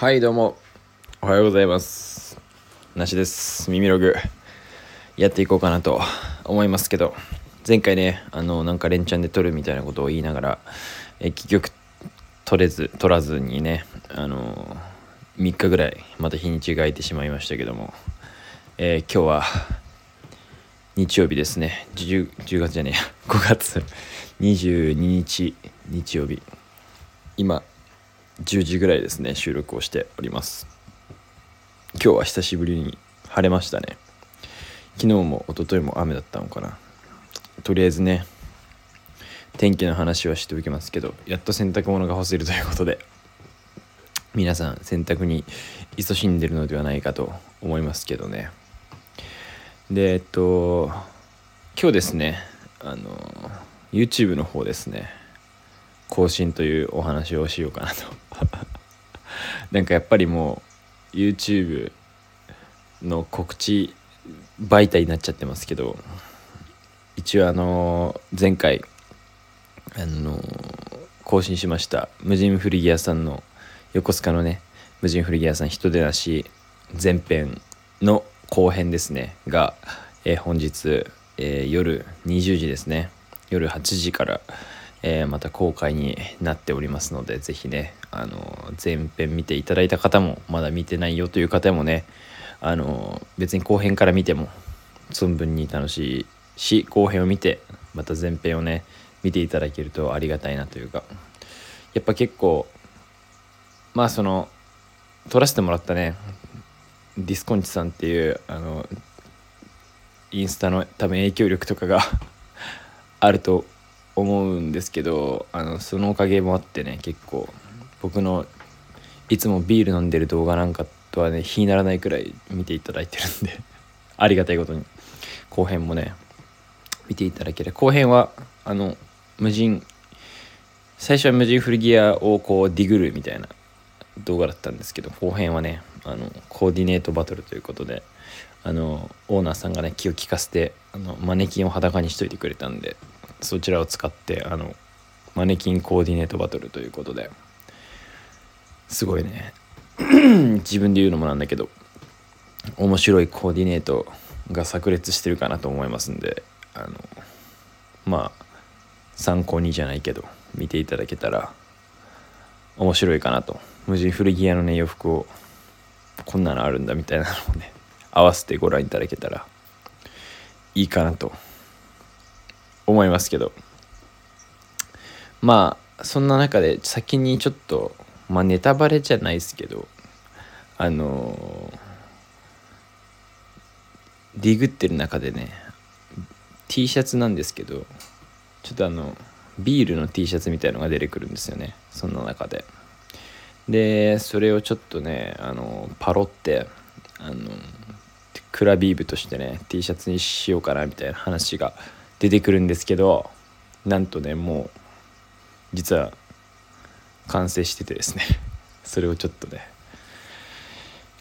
はいどうも。おはようございます。なしです。耳ログ。やっていこうかなと思いますけど。前回ねあのなんか連チャンで撮るみたいなことを言いながらえ結局取れず取らずにねあの3日ぐらいまた日にちが空いてしまいましたけども、えー、今日は日曜日ですね。10, 10月じゃねえ5 月。22日日曜日。今10時ぐらいですね収録をしております。今日は久しぶりに晴れましたね。昨日も一昨日も雨だったのかな。とりあえずね天気の話はしておきますけどやっと洗濯物が干せるということで皆さん洗濯に勤しんでるのではないかと思いますけどね。でえっと今日ですねあの YouTube の方ですね更新というお話をしようかなと なんかやっぱりもう YouTube の告知媒体になっちゃってますけど一応あの前回あの更新しました無人古着屋さんの横須賀のね無人古着屋さん人でなし前編の後編ですねが、えー、本日、えー、夜20時ですね。夜8時からえー、また公開になっておりますので是非ねあの前編見ていただいた方もまだ見てないよという方もねあの別に後編から見ても存分に楽しいし後編を見てまた前編をね見ていただけるとありがたいなというかやっぱ結構まあその撮らせてもらったねディスコンチさんっていうあのインスタの多分影響力とかが あると思うんですけどあのそのおかげもあってね結構僕のいつもビール飲んでる動画なんかとはね比にならないくらい見ていただいてるんで ありがたいことに。後編もね見ていただければ後編はあの無人最初は無人古着屋をこうディグるみたいな動画だったんですけど後編はねあのコーディネートバトルということであのオーナーさんがね気を利かせてあのマネキンを裸にしといてくれたんでそちらを使ってあのマネキンコーディネートバトルということですごいね。自分で言うのもなんだけど面白いコーディネートが炸裂してるかなと思いますんであのまあ参考にじゃないけど見ていただけたら面白いかなと。無人古着屋のね洋服をこんなのあるんだみたいなのをね合わせてご覧いただけたらいいかなと思いますけど。まあそんな中で先にちょっとまあネタバレじゃないですけどあのー、ディグってる中でね T シャツなんですけどちょっとあのビールの T シャツみたいのが出てくるんですよねそんな中で。でそれをちょっとねあのパロってあのクラビーブとしてね T シャツにしようかなみたいな話が出てくるんですけどなんとねもう実は完成しててですね。それをちょっとね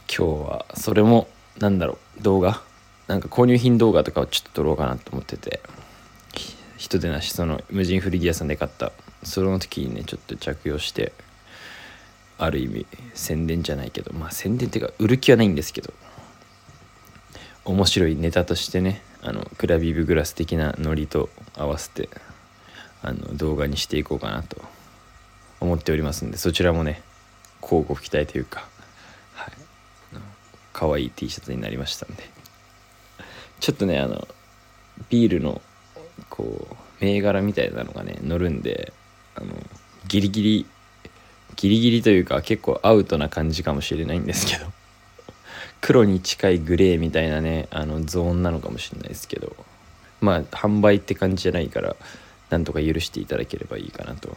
今日はそれもなんだろう動画？なんか購入品動画とかをちょっと撮ろうかなと思ってて人でなしその無人古着屋さんで買った。その時にねちょっと着用してある意味宣伝じゃないけどまあ宣伝っていうか売る気はないんですけど面白いネタとしてねあのクラビブグラス的なノリと合わせてあの動画にしていこうかなと思っておりますんでそちらもね交互期待というかはい。可愛い T シャツになりましたんで。ちょっとねあのビールのこう銘柄みたいなのがね乗るんであのギリギリギリギリというか結構アウトな感じかもしれないんですけど。黒に近いグレーみたいなねあのゾーンなのかもしれないですけど。まあ販売って感じじゃないからなんとか許していただければいいかなと。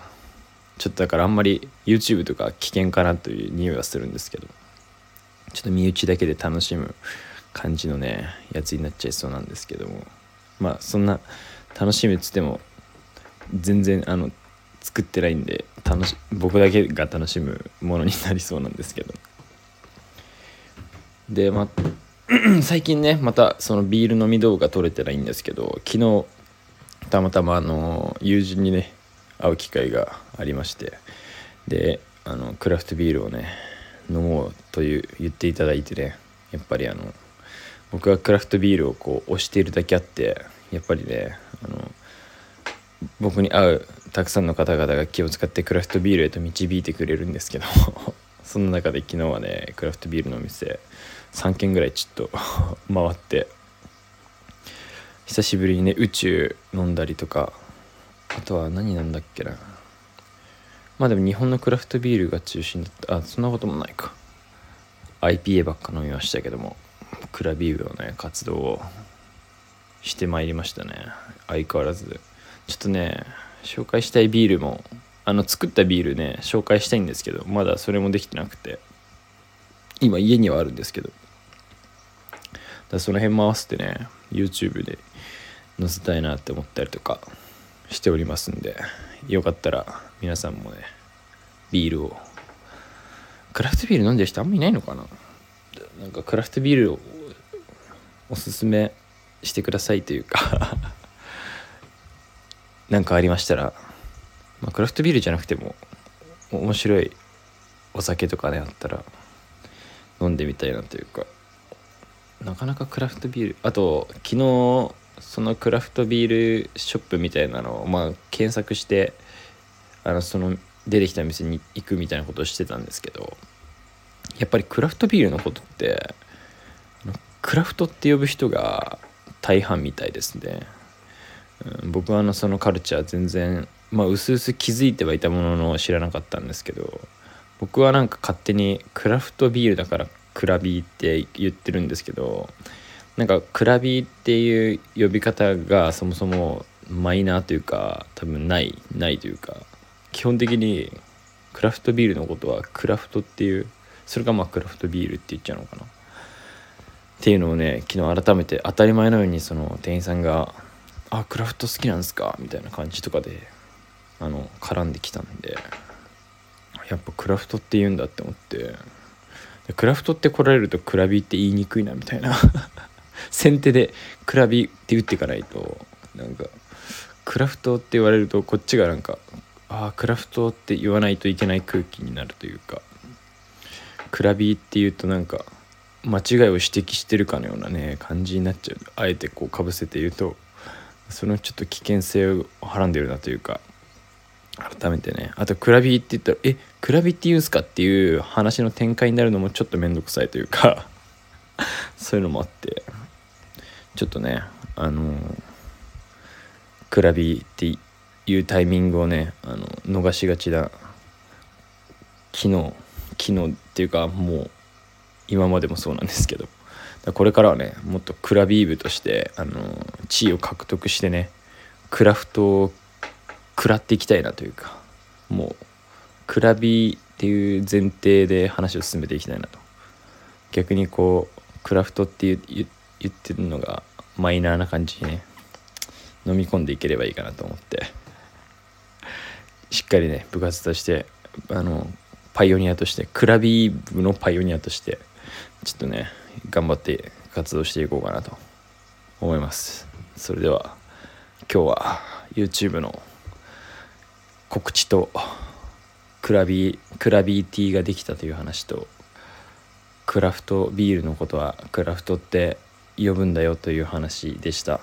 ちょっとだからあんまり YouTube とか危険かなという匂いはするんですけど。ちょっと身内だけで楽しむ感じのねやつになっちゃいそうなんですけども。まあそんな楽しむっつっても全然あの作ってないんで楽し僕だけが楽しむものになりそうなんですけど。でま 最近ねまたそのビール飲み動画撮れてないんですけど昨日たまたまあの友人にね会う機会がありましてであのクラフトビールをね飲もうという言っていただいてねやっぱりあの僕はクラフトビールをこう推しているだけあってやっぱりねあの僕に会うたくさんの方々が気を使ってクラフトビールへと導いてくれるんですけど その中で昨日はねクラフトビールのお店3軒ぐらいちょっと 回って久しぶりにね宇宙飲んだりとかあとは何なんだっけな。まあでも日本のクラフトビールが中心だった。あそんなこともないか。IPA ばっか飲みましたけどもクラビールのね活動をしてまいりましたね。相変わらず。ちょっとね紹介したいビールもあの作ったビールね紹介したいんですけどまだそれもできてなくて今家にはあるんですけどだその辺も合わせてね YouTube で載せたいなって思ったりとかしておりますんでよかったら皆さんもねビールをクラフトビール飲んでる人あんまいないのかな？なんかクラフトビールをおすすめしてくださいというか 何かありましたら、まあ、クラフトビールじゃなくても面白いお酒とかねあったら飲んでみたいなというか。なかなかクラフトビールあと昨日そのクラフトビールショップみたいなのをまあ検索してあのその出てきた店に行くみたいなことをしてたんですけどやっぱりクラフトビールのことってクラフトって呼ぶ人が大半みたいですね、うん、僕はあのそのカルチャー全然まあ薄々気づいてはいたものの知らなかったんですけど僕はなんか勝手にクラフトビールだからクラビーって言ってるんですけどなんかクラビーっていう呼び方がそもそもマイナーというか多分ないないというか基本的にクラフトビールのことはクラフトっていうそれがまあクラフトビールって言っちゃうのかな。っていうのをね昨日改めて当たり前のようにその店員さんが「あクラフト好きなんですか?」みたいな感じとかであの絡んできたんでやっぱクラフトって言うんだって思ってクラフトって来られるとクラビって言いにくいなみたいな 先手でクラビって打っていかないとなんかクラフトって言われるとこっちがなんかああクラフトって言わないといけない空気になるというかクラビっていうとなんか間違いを指摘してるかのようなね感じになっちゃうあえてこうかぶせて言うとそのちょっと危険性をはらんでるなというか改めてね。あとクラビって言ったらえクラビって言うんすかっていう話の展開になるのもちょっと面倒くさいというか そういうのもあって。ちょっとねあのクラビっていうタイミングをねあの逃しがちな昨日昨日っていうかもう今までもそうなんですけど。これからはねもっとクラビー部としてあの地位を獲得してねクラフトを食らっていきたいなというかもうクラビっていう前提で話を進めていきたいなと。逆にこうクラフトって言ってるのがマイナーな感じにね飲み込んでいければいいかなと思って。しっかりね部活としてあのパイオニアとしてクラビー部のパイオニアとしてちょっとね頑張って活動していこうかなと思います。それでは今日は YouTube の告知とクラビクラビーティーができたという話とクラフトビールのことはクラフトって呼ぶんだよという話でした。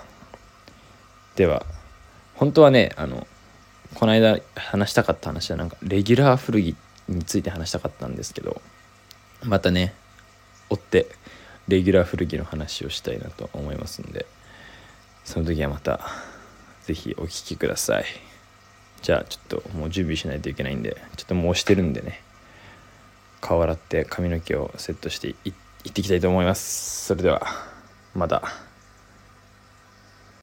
では本当はねあのこの間話したかった話はなんかレギュラー古着について話したかったんですけどまたね追ってレギュラー古着の話をしたいなと思いますのでその時はまた是非お聴きください。じゃあちょっともう準備しないといけないんでちょっともう押してるんでね。顔洗って髪の毛をセットしていってきたいと思います。それではまた。